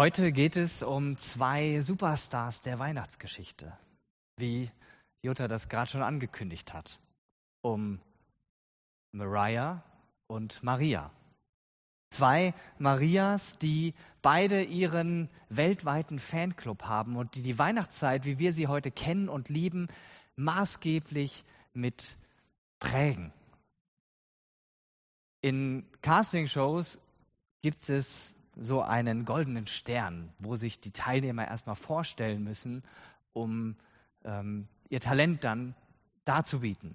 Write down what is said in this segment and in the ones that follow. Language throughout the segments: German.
Heute geht es um zwei Superstars der Weihnachtsgeschichte, wie Jutta das gerade schon angekündigt hat. Um Mariah und Maria. Zwei Marias, die beide ihren weltweiten Fanclub haben und die die Weihnachtszeit, wie wir sie heute kennen und lieben, maßgeblich mit prägen. In Castingshows gibt es so einen goldenen Stern, wo sich die Teilnehmer erstmal vorstellen müssen, um ähm, ihr Talent dann darzubieten.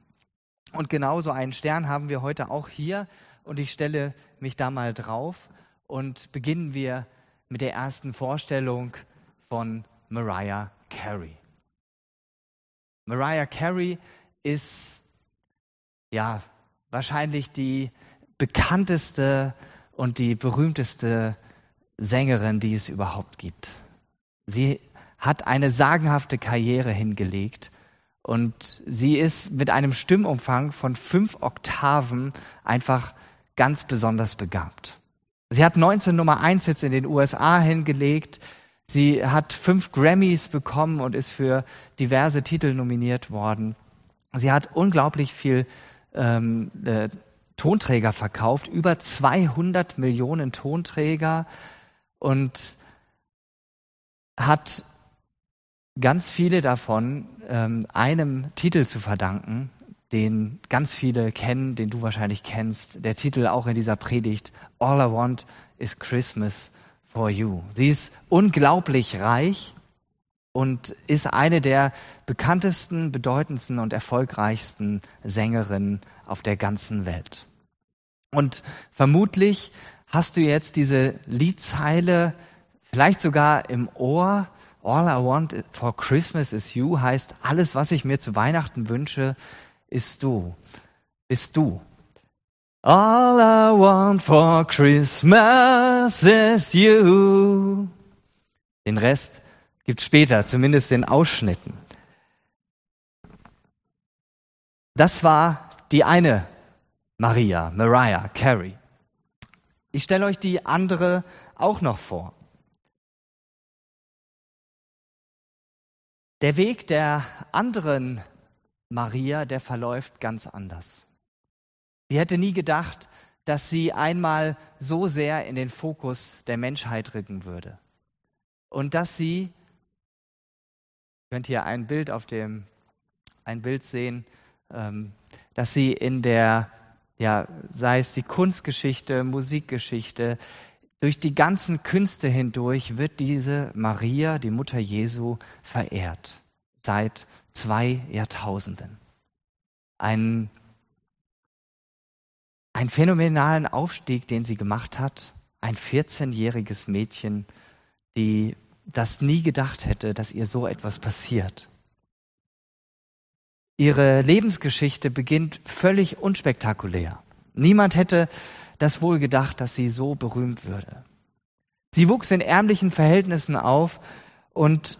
Und genauso einen Stern haben wir heute auch hier und ich stelle mich da mal drauf und beginnen wir mit der ersten Vorstellung von Mariah Carey. Mariah Carey ist ja wahrscheinlich die bekannteste und die berühmteste Sängerin, die es überhaupt gibt. Sie hat eine sagenhafte Karriere hingelegt und sie ist mit einem Stimmumfang von fünf Oktaven einfach ganz besonders begabt. Sie hat 19 Nummer 1 Hits in den USA hingelegt. Sie hat fünf Grammys bekommen und ist für diverse Titel nominiert worden. Sie hat unglaublich viel ähm, äh, Tonträger verkauft, über 200 Millionen Tonträger und hat ganz viele davon ähm, einem Titel zu verdanken, den ganz viele kennen, den du wahrscheinlich kennst. Der Titel auch in dieser Predigt, All I Want is Christmas for You. Sie ist unglaublich reich und ist eine der bekanntesten, bedeutendsten und erfolgreichsten Sängerinnen auf der ganzen Welt. Und vermutlich hast du jetzt diese Liedzeile vielleicht sogar im Ohr. All I want for Christmas is you heißt, alles, was ich mir zu Weihnachten wünsche, ist du, bist du. All I want for Christmas is you. Den Rest gibt später, zumindest in Ausschnitten. Das war die eine Maria, Mariah Carey. Ich stelle euch die andere auch noch vor. Der Weg der anderen Maria, der verläuft ganz anders. Sie hätte nie gedacht, dass sie einmal so sehr in den Fokus der Menschheit rücken würde. Und dass sie, ihr könnt hier ein Bild auf dem, ein Bild sehen, ähm, dass sie in der ja, sei es die Kunstgeschichte, Musikgeschichte, durch die ganzen Künste hindurch wird diese Maria, die Mutter Jesu, verehrt. Seit zwei Jahrtausenden. Ein, ein phänomenalen Aufstieg, den sie gemacht hat. Ein 14-jähriges Mädchen, die das nie gedacht hätte, dass ihr so etwas passiert. Ihre Lebensgeschichte beginnt völlig unspektakulär. Niemand hätte das wohl gedacht, dass sie so berühmt würde. Sie wuchs in ärmlichen Verhältnissen auf und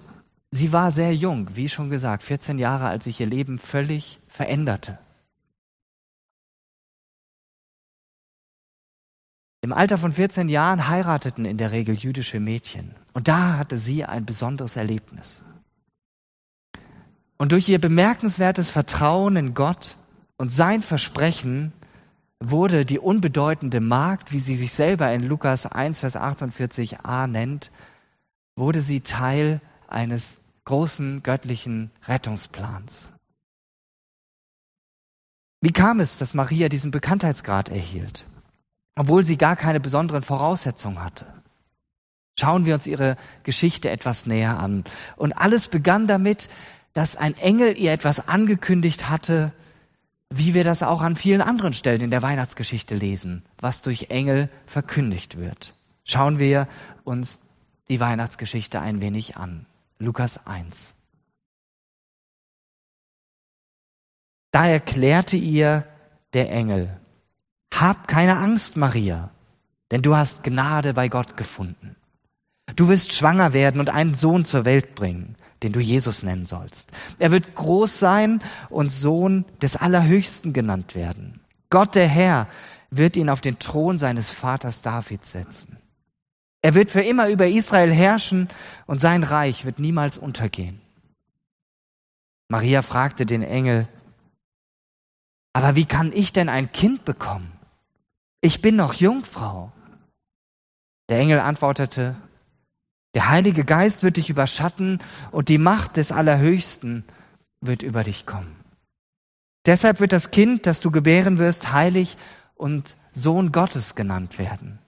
sie war sehr jung, wie schon gesagt, 14 Jahre, als sich ihr Leben völlig veränderte. Im Alter von 14 Jahren heirateten in der Regel jüdische Mädchen. Und da hatte sie ein besonderes Erlebnis. Und durch ihr bemerkenswertes Vertrauen in Gott und sein Versprechen wurde die unbedeutende Magd, wie sie sich selber in Lukas 1, Vers 48a nennt, wurde sie Teil eines großen göttlichen Rettungsplans. Wie kam es, dass Maria diesen Bekanntheitsgrad erhielt, obwohl sie gar keine besonderen Voraussetzungen hatte? Schauen wir uns ihre Geschichte etwas näher an. Und alles begann damit, dass ein Engel ihr etwas angekündigt hatte, wie wir das auch an vielen anderen Stellen in der Weihnachtsgeschichte lesen, was durch Engel verkündigt wird. Schauen wir uns die Weihnachtsgeschichte ein wenig an. Lukas 1. Da erklärte ihr der Engel, Hab keine Angst, Maria, denn du hast Gnade bei Gott gefunden. Du wirst schwanger werden und einen Sohn zur Welt bringen den du Jesus nennen sollst. Er wird groß sein und Sohn des Allerhöchsten genannt werden. Gott der Herr wird ihn auf den Thron seines Vaters David setzen. Er wird für immer über Israel herrschen und sein Reich wird niemals untergehen. Maria fragte den Engel, aber wie kann ich denn ein Kind bekommen? Ich bin noch Jungfrau. Der Engel antwortete, der Heilige Geist wird dich überschatten und die Macht des Allerhöchsten wird über dich kommen. Deshalb wird das Kind, das du gebären wirst, heilig und Sohn Gottes genannt werden.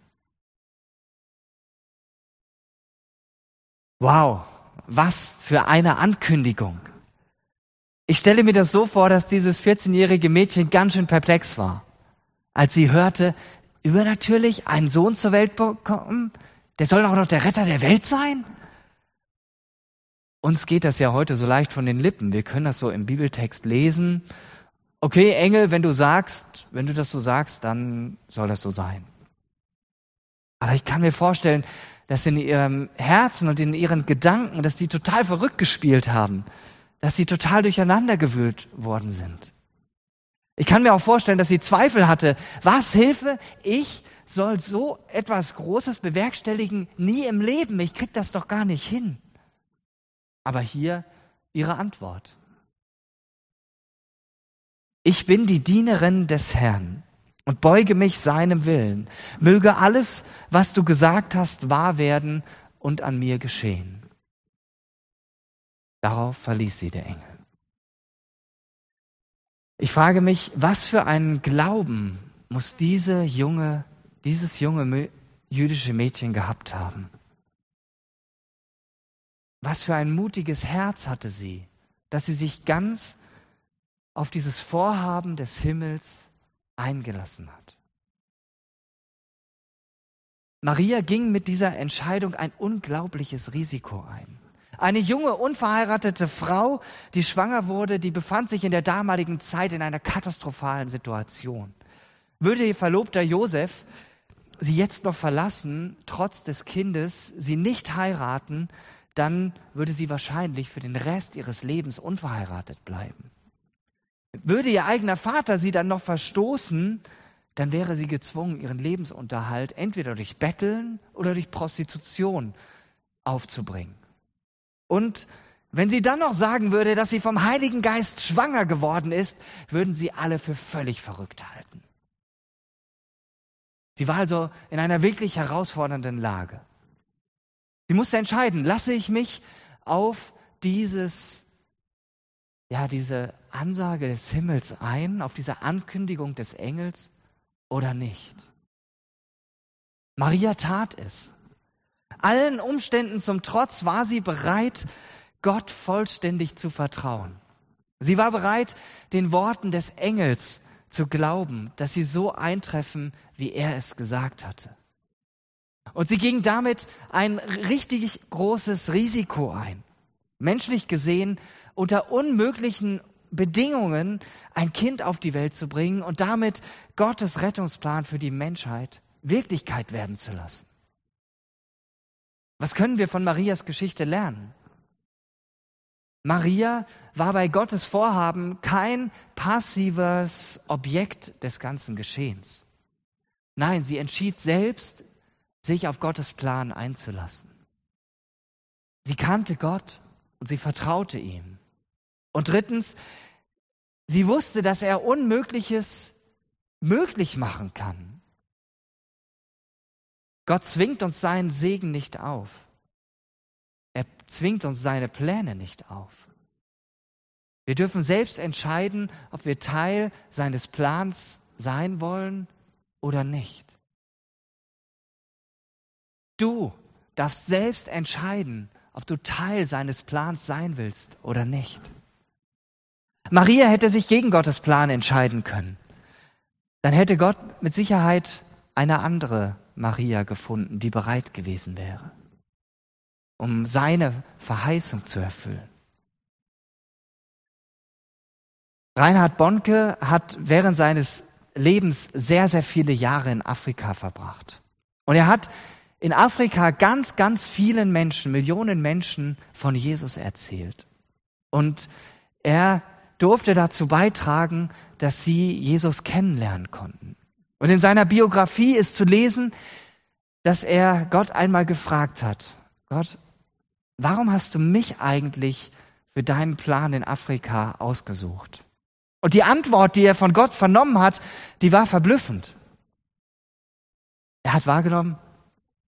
Wow, was für eine Ankündigung. Ich stelle mir das so vor, dass dieses 14-jährige Mädchen ganz schön perplex war, als sie hörte, übernatürlich einen Sohn zur Welt bekommen, der soll auch noch der Retter der Welt sein? Uns geht das ja heute so leicht von den Lippen. Wir können das so im Bibeltext lesen. Okay, Engel, wenn du sagst, wenn du das so sagst, dann soll das so sein. Aber ich kann mir vorstellen, dass in ihrem Herzen und in ihren Gedanken, dass die total verrückt gespielt haben, dass sie total durcheinander gewühlt worden sind. Ich kann mir auch vorstellen, dass sie Zweifel hatte. Was Hilfe? Ich soll so etwas Großes bewerkstelligen? Nie im Leben. Ich krieg das doch gar nicht hin. Aber hier ihre Antwort. Ich bin die Dienerin des Herrn und beuge mich seinem Willen. Möge alles, was du gesagt hast, wahr werden und an mir geschehen. Darauf verließ sie der Engel. Ich frage mich, was für einen Glauben muss diese junge, dieses junge jüdische Mädchen gehabt haben? Was für ein mutiges Herz hatte sie, dass sie sich ganz auf dieses Vorhaben des Himmels eingelassen hat. Maria ging mit dieser Entscheidung ein unglaubliches Risiko ein. Eine junge, unverheiratete Frau, die schwanger wurde, die befand sich in der damaligen Zeit in einer katastrophalen Situation. Würde ihr Verlobter Josef sie jetzt noch verlassen, trotz des Kindes, sie nicht heiraten, dann würde sie wahrscheinlich für den Rest ihres Lebens unverheiratet bleiben. Würde ihr eigener Vater sie dann noch verstoßen, dann wäre sie gezwungen, ihren Lebensunterhalt entweder durch Betteln oder durch Prostitution aufzubringen. Und wenn sie dann noch sagen würde, dass sie vom Heiligen Geist schwanger geworden ist, würden sie alle für völlig verrückt halten. Sie war also in einer wirklich herausfordernden Lage. Sie musste entscheiden, lasse ich mich auf dieses ja, diese Ansage des Himmels ein, auf diese Ankündigung des Engels oder nicht? Maria tat es. Allen Umständen zum Trotz war sie bereit, Gott vollständig zu vertrauen. Sie war bereit, den Worten des Engels zu glauben, dass sie so eintreffen, wie er es gesagt hatte. Und sie ging damit ein richtig großes Risiko ein. Menschlich gesehen unter unmöglichen Bedingungen ein Kind auf die Welt zu bringen und damit Gottes Rettungsplan für die Menschheit Wirklichkeit werden zu lassen. Was können wir von Marias Geschichte lernen? Maria war bei Gottes Vorhaben kein passives Objekt des ganzen Geschehens. Nein, sie entschied selbst, sich auf Gottes Plan einzulassen. Sie kannte Gott und sie vertraute ihm. Und drittens, sie wusste, dass er Unmögliches möglich machen kann. Gott zwingt uns seinen Segen nicht auf. Er zwingt uns seine Pläne nicht auf. Wir dürfen selbst entscheiden, ob wir Teil seines Plans sein wollen oder nicht. Du darfst selbst entscheiden, ob du Teil seines Plans sein willst oder nicht. Maria hätte sich gegen Gottes Plan entscheiden können. Dann hätte Gott mit Sicherheit eine andere Maria gefunden, die bereit gewesen wäre, um seine Verheißung zu erfüllen. Reinhard Bonke hat während seines Lebens sehr, sehr viele Jahre in Afrika verbracht. Und er hat in Afrika ganz, ganz vielen Menschen, Millionen Menschen von Jesus erzählt. Und er durfte dazu beitragen, dass sie Jesus kennenlernen konnten. Und in seiner Biografie ist zu lesen, dass er Gott einmal gefragt hat, Gott, warum hast du mich eigentlich für deinen Plan in Afrika ausgesucht? Und die Antwort, die er von Gott vernommen hat, die war verblüffend. Er hat wahrgenommen,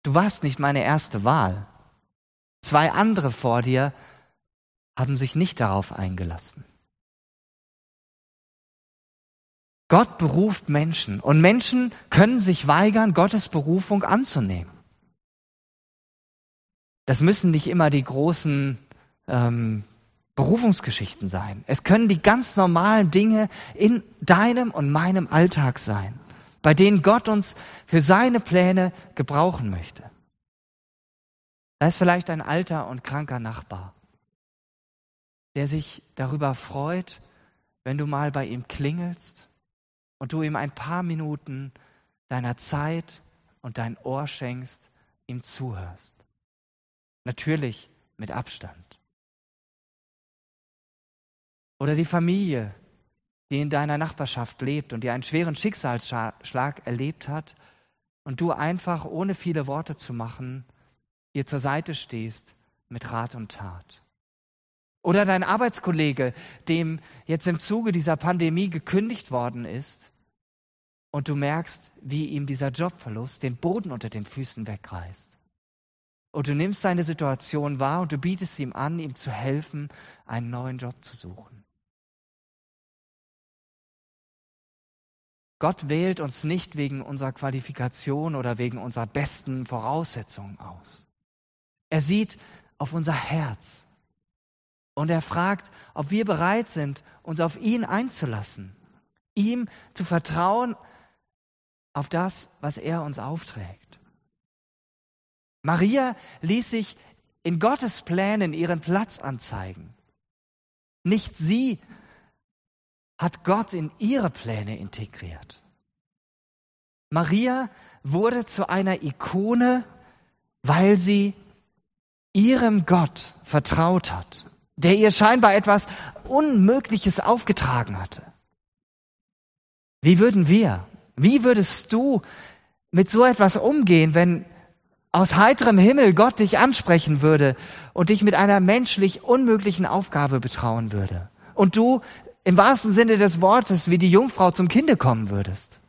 du warst nicht meine erste Wahl. Zwei andere vor dir haben sich nicht darauf eingelassen. Gott beruft Menschen und Menschen können sich weigern, Gottes Berufung anzunehmen. Das müssen nicht immer die großen ähm, Berufungsgeschichten sein. Es können die ganz normalen Dinge in deinem und meinem Alltag sein, bei denen Gott uns für seine Pläne gebrauchen möchte. Da ist vielleicht ein alter und kranker Nachbar, der sich darüber freut, wenn du mal bei ihm klingelst und du ihm ein paar Minuten deiner Zeit und dein Ohr schenkst, ihm zuhörst. Natürlich mit Abstand. Oder die Familie, die in deiner Nachbarschaft lebt und die einen schweren Schicksalsschlag erlebt hat und du einfach ohne viele Worte zu machen ihr zur Seite stehst mit Rat und Tat. Oder dein Arbeitskollege, dem jetzt im Zuge dieser Pandemie gekündigt worden ist und du merkst, wie ihm dieser Jobverlust den Boden unter den Füßen wegreißt. Und du nimmst seine Situation wahr und du bietest ihm an, ihm zu helfen, einen neuen Job zu suchen. Gott wählt uns nicht wegen unserer Qualifikation oder wegen unserer besten Voraussetzungen aus. Er sieht auf unser Herz. Und er fragt, ob wir bereit sind, uns auf ihn einzulassen, ihm zu vertrauen auf das, was er uns aufträgt. Maria ließ sich in Gottes Plänen ihren Platz anzeigen. Nicht sie hat Gott in ihre Pläne integriert. Maria wurde zu einer Ikone, weil sie ihrem Gott vertraut hat der ihr scheinbar etwas Unmögliches aufgetragen hatte. Wie würden wir, wie würdest du mit so etwas umgehen, wenn aus heiterem Himmel Gott dich ansprechen würde und dich mit einer menschlich unmöglichen Aufgabe betrauen würde und du im wahrsten Sinne des Wortes wie die Jungfrau zum Kinde kommen würdest?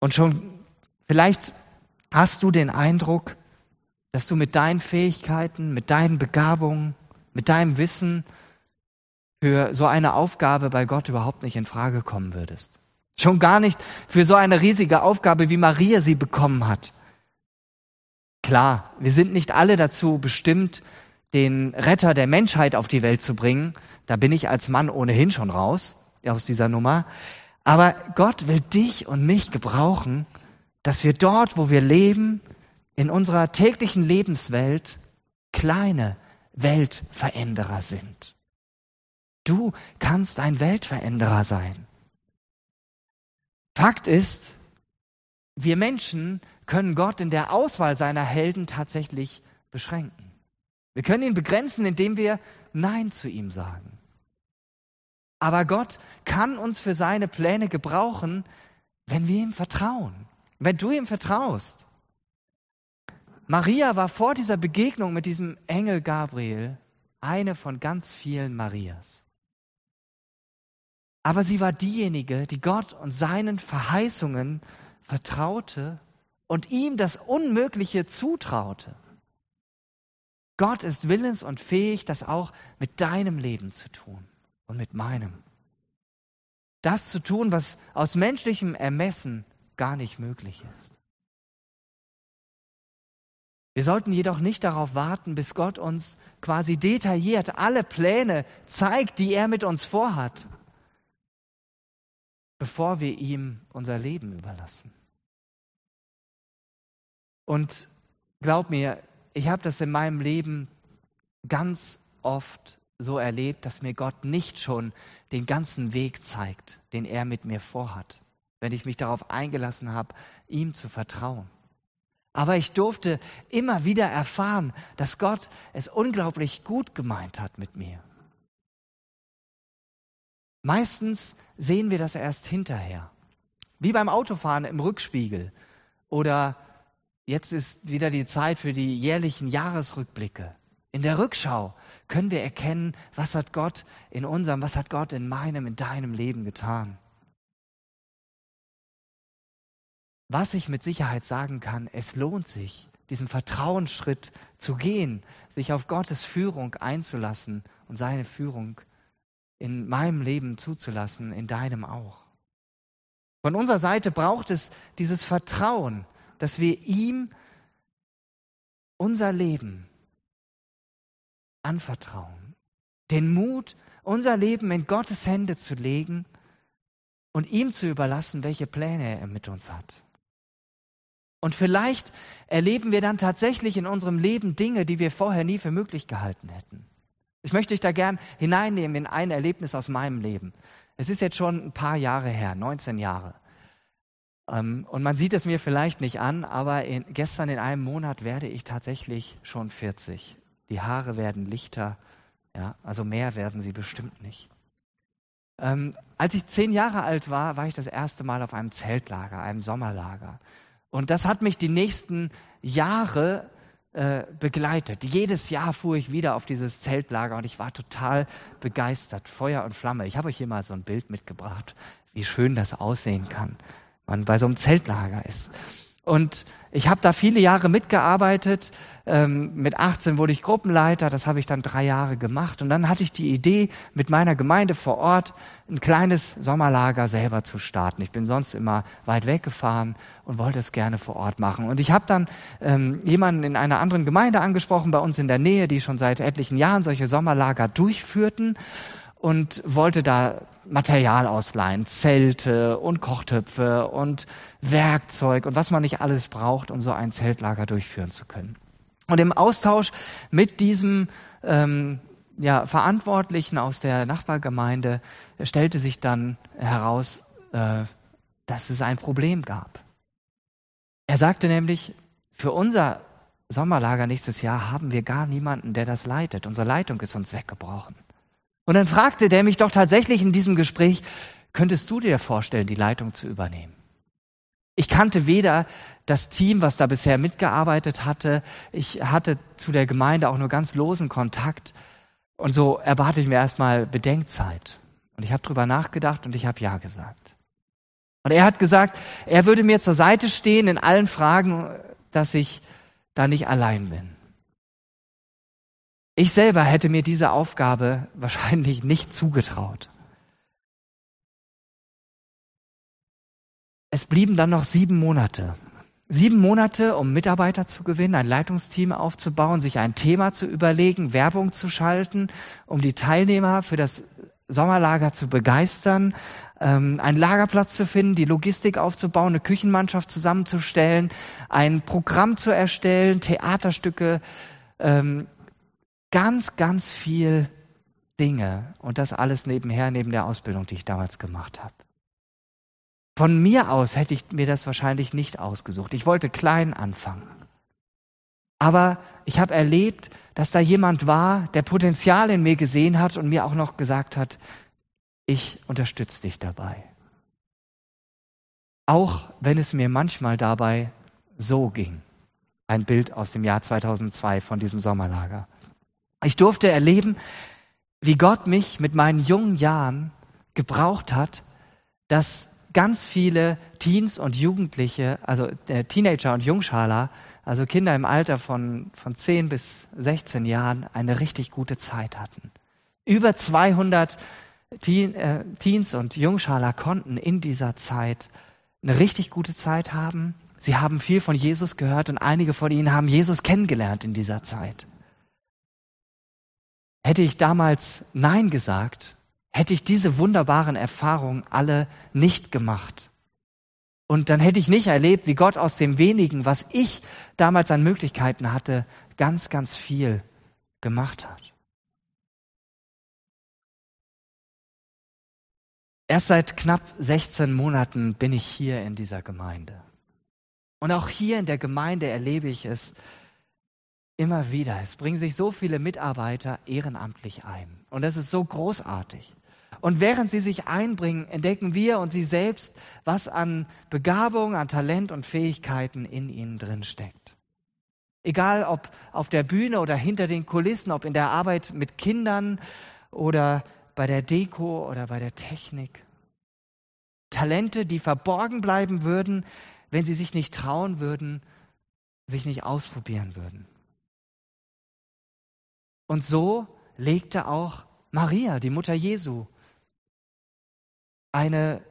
Und schon vielleicht hast du den Eindruck, dass du mit deinen Fähigkeiten, mit deinen Begabungen, mit deinem Wissen für so eine Aufgabe bei Gott überhaupt nicht in Frage kommen würdest. Schon gar nicht für so eine riesige Aufgabe, wie Maria sie bekommen hat. Klar, wir sind nicht alle dazu bestimmt, den Retter der Menschheit auf die Welt zu bringen. Da bin ich als Mann ohnehin schon raus aus dieser Nummer. Aber Gott will dich und mich gebrauchen, dass wir dort, wo wir leben, in unserer täglichen Lebenswelt kleine Weltveränderer sind. Du kannst ein Weltveränderer sein. Fakt ist, wir Menschen können Gott in der Auswahl seiner Helden tatsächlich beschränken. Wir können ihn begrenzen, indem wir Nein zu ihm sagen. Aber Gott kann uns für seine Pläne gebrauchen, wenn wir ihm vertrauen. Wenn du ihm vertraust. Maria war vor dieser Begegnung mit diesem Engel Gabriel eine von ganz vielen Marias. Aber sie war diejenige, die Gott und seinen Verheißungen vertraute und ihm das Unmögliche zutraute. Gott ist willens und fähig, das auch mit deinem Leben zu tun und mit meinem. Das zu tun, was aus menschlichem Ermessen gar nicht möglich ist. Wir sollten jedoch nicht darauf warten, bis Gott uns quasi detailliert alle Pläne zeigt, die er mit uns vorhat, bevor wir ihm unser Leben überlassen. Und glaub mir, ich habe das in meinem Leben ganz oft so erlebt, dass mir Gott nicht schon den ganzen Weg zeigt, den er mit mir vorhat, wenn ich mich darauf eingelassen habe, ihm zu vertrauen. Aber ich durfte immer wieder erfahren, dass Gott es unglaublich gut gemeint hat mit mir. Meistens sehen wir das erst hinterher, Wie beim Autofahren im Rückspiegel. Oder jetzt ist wieder die Zeit für die jährlichen Jahresrückblicke. In der Rückschau können wir erkennen, was hat Gott in unserem, was hat Gott in meinem, in deinem Leben getan. Was ich mit Sicherheit sagen kann, es lohnt sich, diesen Vertrauensschritt zu gehen, sich auf Gottes Führung einzulassen und seine Führung in meinem Leben zuzulassen, in deinem auch. Von unserer Seite braucht es dieses Vertrauen, dass wir ihm unser Leben anvertrauen. Den Mut, unser Leben in Gottes Hände zu legen und ihm zu überlassen, welche Pläne er mit uns hat. Und vielleicht erleben wir dann tatsächlich in unserem Leben Dinge, die wir vorher nie für möglich gehalten hätten. Ich möchte dich da gern hineinnehmen in ein Erlebnis aus meinem Leben. Es ist jetzt schon ein paar Jahre her, 19 Jahre. Ähm, und man sieht es mir vielleicht nicht an, aber in, gestern in einem Monat werde ich tatsächlich schon 40. Die Haare werden lichter, ja, also mehr werden sie bestimmt nicht. Ähm, als ich zehn Jahre alt war, war ich das erste Mal auf einem Zeltlager, einem Sommerlager. Und das hat mich die nächsten Jahre äh, begleitet. Jedes Jahr fuhr ich wieder auf dieses Zeltlager und ich war total begeistert. Feuer und Flamme. Ich habe euch hier mal so ein Bild mitgebracht, wie schön das aussehen kann, wenn man bei so einem Zeltlager ist. Und ich habe da viele Jahre mitgearbeitet. Ähm, mit 18 wurde ich Gruppenleiter, das habe ich dann drei Jahre gemacht. Und dann hatte ich die Idee, mit meiner Gemeinde vor Ort ein kleines Sommerlager selber zu starten. Ich bin sonst immer weit weggefahren und wollte es gerne vor Ort machen. Und ich habe dann ähm, jemanden in einer anderen Gemeinde angesprochen, bei uns in der Nähe, die schon seit etlichen Jahren solche Sommerlager durchführten und wollte da Material ausleihen, Zelte und Kochtöpfe und Werkzeug und was man nicht alles braucht, um so ein Zeltlager durchführen zu können. Und im Austausch mit diesem ähm, ja, Verantwortlichen aus der Nachbargemeinde stellte sich dann heraus, äh, dass es ein Problem gab. Er sagte nämlich, für unser Sommerlager nächstes Jahr haben wir gar niemanden, der das leitet. Unsere Leitung ist uns weggebrochen. Und dann fragte der mich doch tatsächlich in diesem Gespräch, könntest du dir vorstellen, die Leitung zu übernehmen? Ich kannte weder das Team, was da bisher mitgearbeitet hatte, ich hatte zu der Gemeinde auch nur ganz losen Kontakt und so erwarte ich mir erstmal Bedenkzeit. Und ich habe drüber nachgedacht und ich habe ja gesagt. Und er hat gesagt, er würde mir zur Seite stehen in allen Fragen, dass ich da nicht allein bin. Ich selber hätte mir diese Aufgabe wahrscheinlich nicht zugetraut. Es blieben dann noch sieben Monate. Sieben Monate, um Mitarbeiter zu gewinnen, ein Leitungsteam aufzubauen, sich ein Thema zu überlegen, Werbung zu schalten, um die Teilnehmer für das Sommerlager zu begeistern, ähm, einen Lagerplatz zu finden, die Logistik aufzubauen, eine Küchenmannschaft zusammenzustellen, ein Programm zu erstellen, Theaterstücke ähm, ganz, ganz viel Dinge und das alles nebenher, neben der Ausbildung, die ich damals gemacht habe. Von mir aus hätte ich mir das wahrscheinlich nicht ausgesucht. Ich wollte klein anfangen. Aber ich habe erlebt, dass da jemand war, der Potenzial in mir gesehen hat und mir auch noch gesagt hat, ich unterstütze dich dabei. Auch wenn es mir manchmal dabei so ging. Ein Bild aus dem Jahr 2002 von diesem Sommerlager. Ich durfte erleben, wie Gott mich mit meinen jungen Jahren gebraucht hat, dass ganz viele Teens und Jugendliche, also äh, Teenager und Jungschaler, also Kinder im Alter von, von 10 bis 16 Jahren, eine richtig gute Zeit hatten. Über 200 Teen, äh, Teens und Jungschaler konnten in dieser Zeit eine richtig gute Zeit haben. Sie haben viel von Jesus gehört und einige von ihnen haben Jesus kennengelernt in dieser Zeit. Hätte ich damals Nein gesagt, hätte ich diese wunderbaren Erfahrungen alle nicht gemacht. Und dann hätte ich nicht erlebt, wie Gott aus dem wenigen, was ich damals an Möglichkeiten hatte, ganz, ganz viel gemacht hat. Erst seit knapp 16 Monaten bin ich hier in dieser Gemeinde. Und auch hier in der Gemeinde erlebe ich es, Immer wieder. Es bringen sich so viele Mitarbeiter ehrenamtlich ein. Und das ist so großartig. Und während sie sich einbringen, entdecken wir und sie selbst, was an Begabung, an Talent und Fähigkeiten in ihnen drin steckt. Egal ob auf der Bühne oder hinter den Kulissen, ob in der Arbeit mit Kindern oder bei der Deko oder bei der Technik. Talente, die verborgen bleiben würden, wenn sie sich nicht trauen würden, sich nicht ausprobieren würden. Und so legte auch Maria, die Mutter Jesu, eine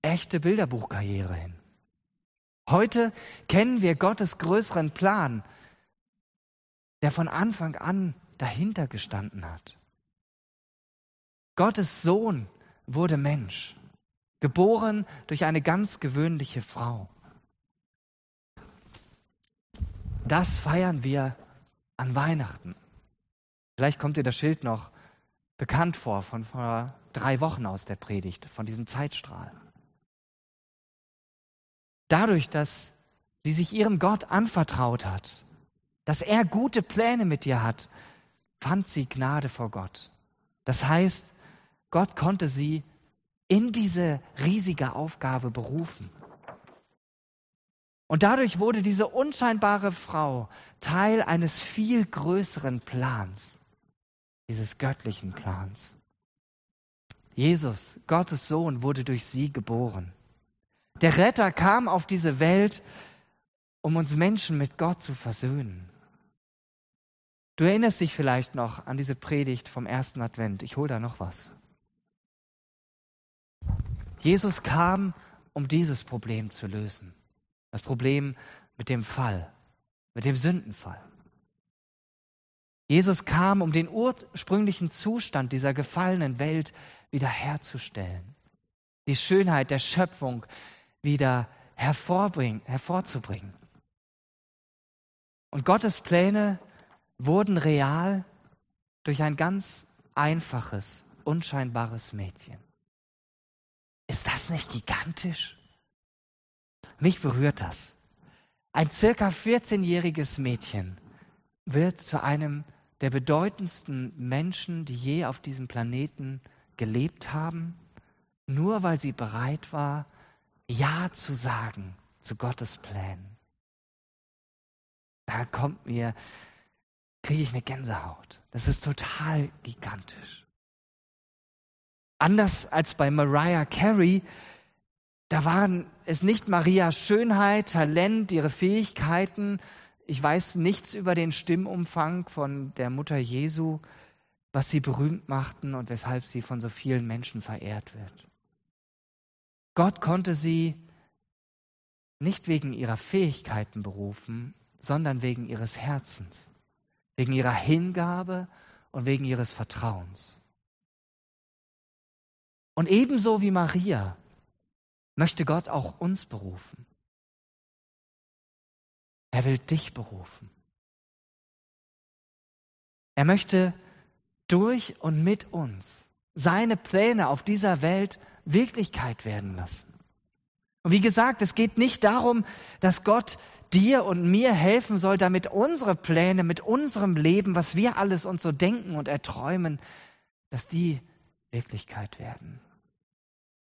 echte Bilderbuchkarriere hin. Heute kennen wir Gottes größeren Plan, der von Anfang an dahinter gestanden hat. Gottes Sohn wurde Mensch, geboren durch eine ganz gewöhnliche Frau. Das feiern wir an Weihnachten. Vielleicht kommt dir das Schild noch bekannt vor von vor drei Wochen aus der Predigt, von diesem Zeitstrahl. Dadurch, dass sie sich ihrem Gott anvertraut hat, dass er gute Pläne mit ihr hat, fand sie Gnade vor Gott. Das heißt, Gott konnte sie in diese riesige Aufgabe berufen. Und dadurch wurde diese unscheinbare Frau Teil eines viel größeren Plans, dieses göttlichen Plans. Jesus, Gottes Sohn, wurde durch sie geboren. Der Retter kam auf diese Welt, um uns Menschen mit Gott zu versöhnen. Du erinnerst dich vielleicht noch an diese Predigt vom ersten Advent. Ich hole da noch was. Jesus kam, um dieses Problem zu lösen. Das Problem mit dem Fall, mit dem Sündenfall. Jesus kam, um den ursprünglichen Zustand dieser gefallenen Welt wiederherzustellen, die Schönheit der Schöpfung wieder hervorzubringen. Und Gottes Pläne wurden real durch ein ganz einfaches, unscheinbares Mädchen. Ist das nicht gigantisch? Mich berührt das. Ein circa 14-jähriges Mädchen wird zu einem der bedeutendsten Menschen, die je auf diesem Planeten gelebt haben, nur weil sie bereit war, Ja zu sagen zu Gottes Plänen. Da kommt mir, kriege ich eine Gänsehaut. Das ist total gigantisch. Anders als bei Mariah Carey, da waren es nicht Marias Schönheit, Talent, ihre Fähigkeiten. Ich weiß nichts über den Stimmumfang von der Mutter Jesu, was sie berühmt machten und weshalb sie von so vielen Menschen verehrt wird. Gott konnte sie nicht wegen ihrer Fähigkeiten berufen, sondern wegen ihres Herzens, wegen ihrer Hingabe und wegen ihres Vertrauens. Und ebenso wie Maria möchte Gott auch uns berufen. Er will dich berufen. Er möchte durch und mit uns seine Pläne auf dieser Welt Wirklichkeit werden lassen. Und wie gesagt, es geht nicht darum, dass Gott dir und mir helfen soll, damit unsere Pläne mit unserem Leben, was wir alles uns so denken und erträumen, dass die Wirklichkeit werden.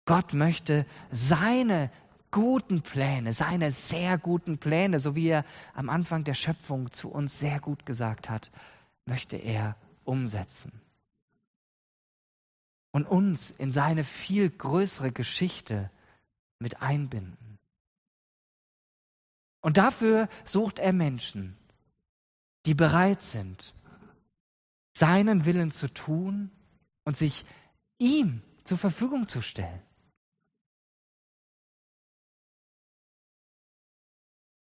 Gott möchte seine guten Pläne, seine sehr guten Pläne, so wie er am Anfang der Schöpfung zu uns sehr gut gesagt hat, möchte er umsetzen. Und uns in seine viel größere Geschichte mit einbinden. Und dafür sucht er Menschen, die bereit sind, seinen Willen zu tun und sich ihm zur Verfügung zu stellen.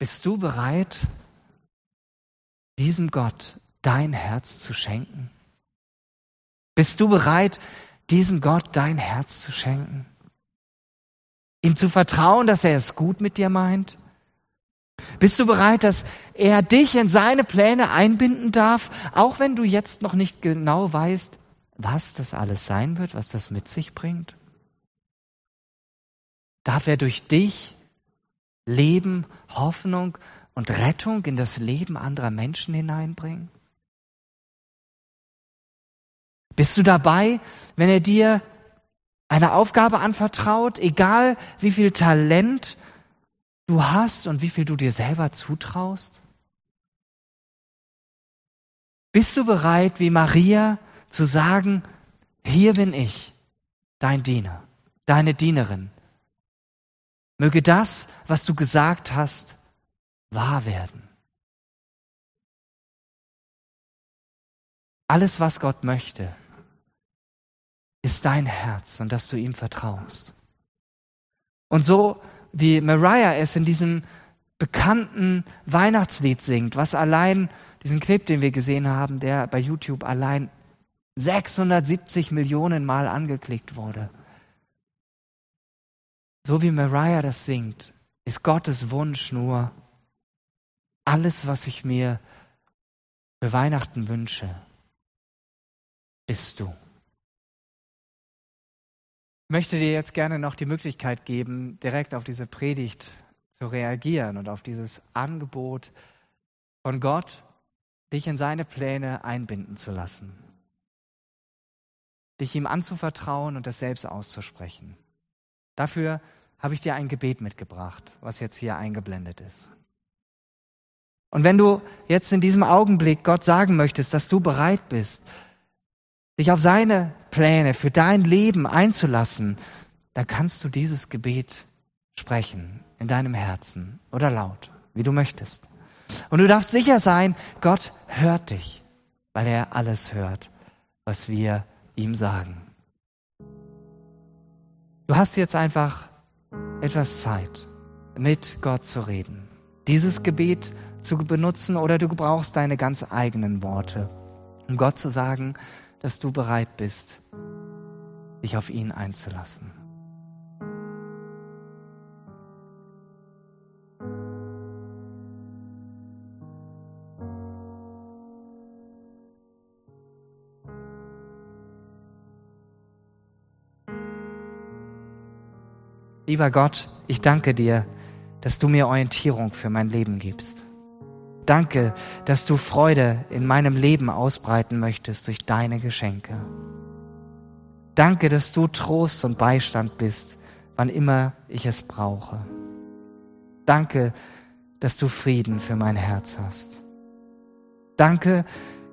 Bist du bereit, diesem Gott dein Herz zu schenken? Bist du bereit, diesem Gott dein Herz zu schenken? Ihm zu vertrauen, dass er es gut mit dir meint? Bist du bereit, dass er dich in seine Pläne einbinden darf, auch wenn du jetzt noch nicht genau weißt, was das alles sein wird, was das mit sich bringt? Darf er durch dich Leben, Hoffnung und Rettung in das Leben anderer Menschen hineinbringen? Bist du dabei, wenn er dir eine Aufgabe anvertraut, egal wie viel Talent du hast und wie viel du dir selber zutraust? Bist du bereit, wie Maria, zu sagen, hier bin ich, dein Diener, deine Dienerin. Möge das, was du gesagt hast, wahr werden. Alles, was Gott möchte, ist dein Herz und dass du ihm vertraust. Und so wie Mariah es in diesem bekannten Weihnachtslied singt, was allein, diesen Clip, den wir gesehen haben, der bei YouTube allein 670 Millionen Mal angeklickt wurde. So wie Mariah das singt, ist Gottes Wunsch nur, alles, was ich mir für Weihnachten wünsche, bist du. Ich möchte dir jetzt gerne noch die Möglichkeit geben, direkt auf diese Predigt zu reagieren und auf dieses Angebot von Gott, dich in seine Pläne einbinden zu lassen. Dich ihm anzuvertrauen und das selbst auszusprechen. Dafür habe ich dir ein Gebet mitgebracht, was jetzt hier eingeblendet ist. Und wenn du jetzt in diesem Augenblick Gott sagen möchtest, dass du bereit bist, dich auf seine Pläne für dein Leben einzulassen, dann kannst du dieses Gebet sprechen in deinem Herzen oder laut, wie du möchtest. Und du darfst sicher sein, Gott hört dich, weil er alles hört, was wir ihm sagen. Du hast jetzt einfach etwas Zeit, mit Gott zu reden, dieses Gebet zu benutzen oder du brauchst deine ganz eigenen Worte, um Gott zu sagen, dass du bereit bist, dich auf ihn einzulassen. Lieber Gott, ich danke dir, dass du mir Orientierung für mein Leben gibst. Danke, dass du Freude in meinem Leben ausbreiten möchtest durch deine Geschenke. Danke, dass du Trost und Beistand bist, wann immer ich es brauche. Danke, dass du Frieden für mein Herz hast. Danke,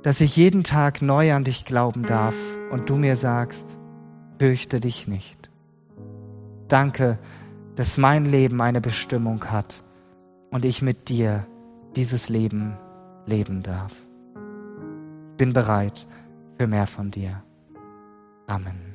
dass ich jeden Tag neu an dich glauben darf und du mir sagst, fürchte dich nicht. Danke, dass mein Leben eine Bestimmung hat und ich mit dir dieses Leben leben darf. Bin bereit für mehr von dir. Amen.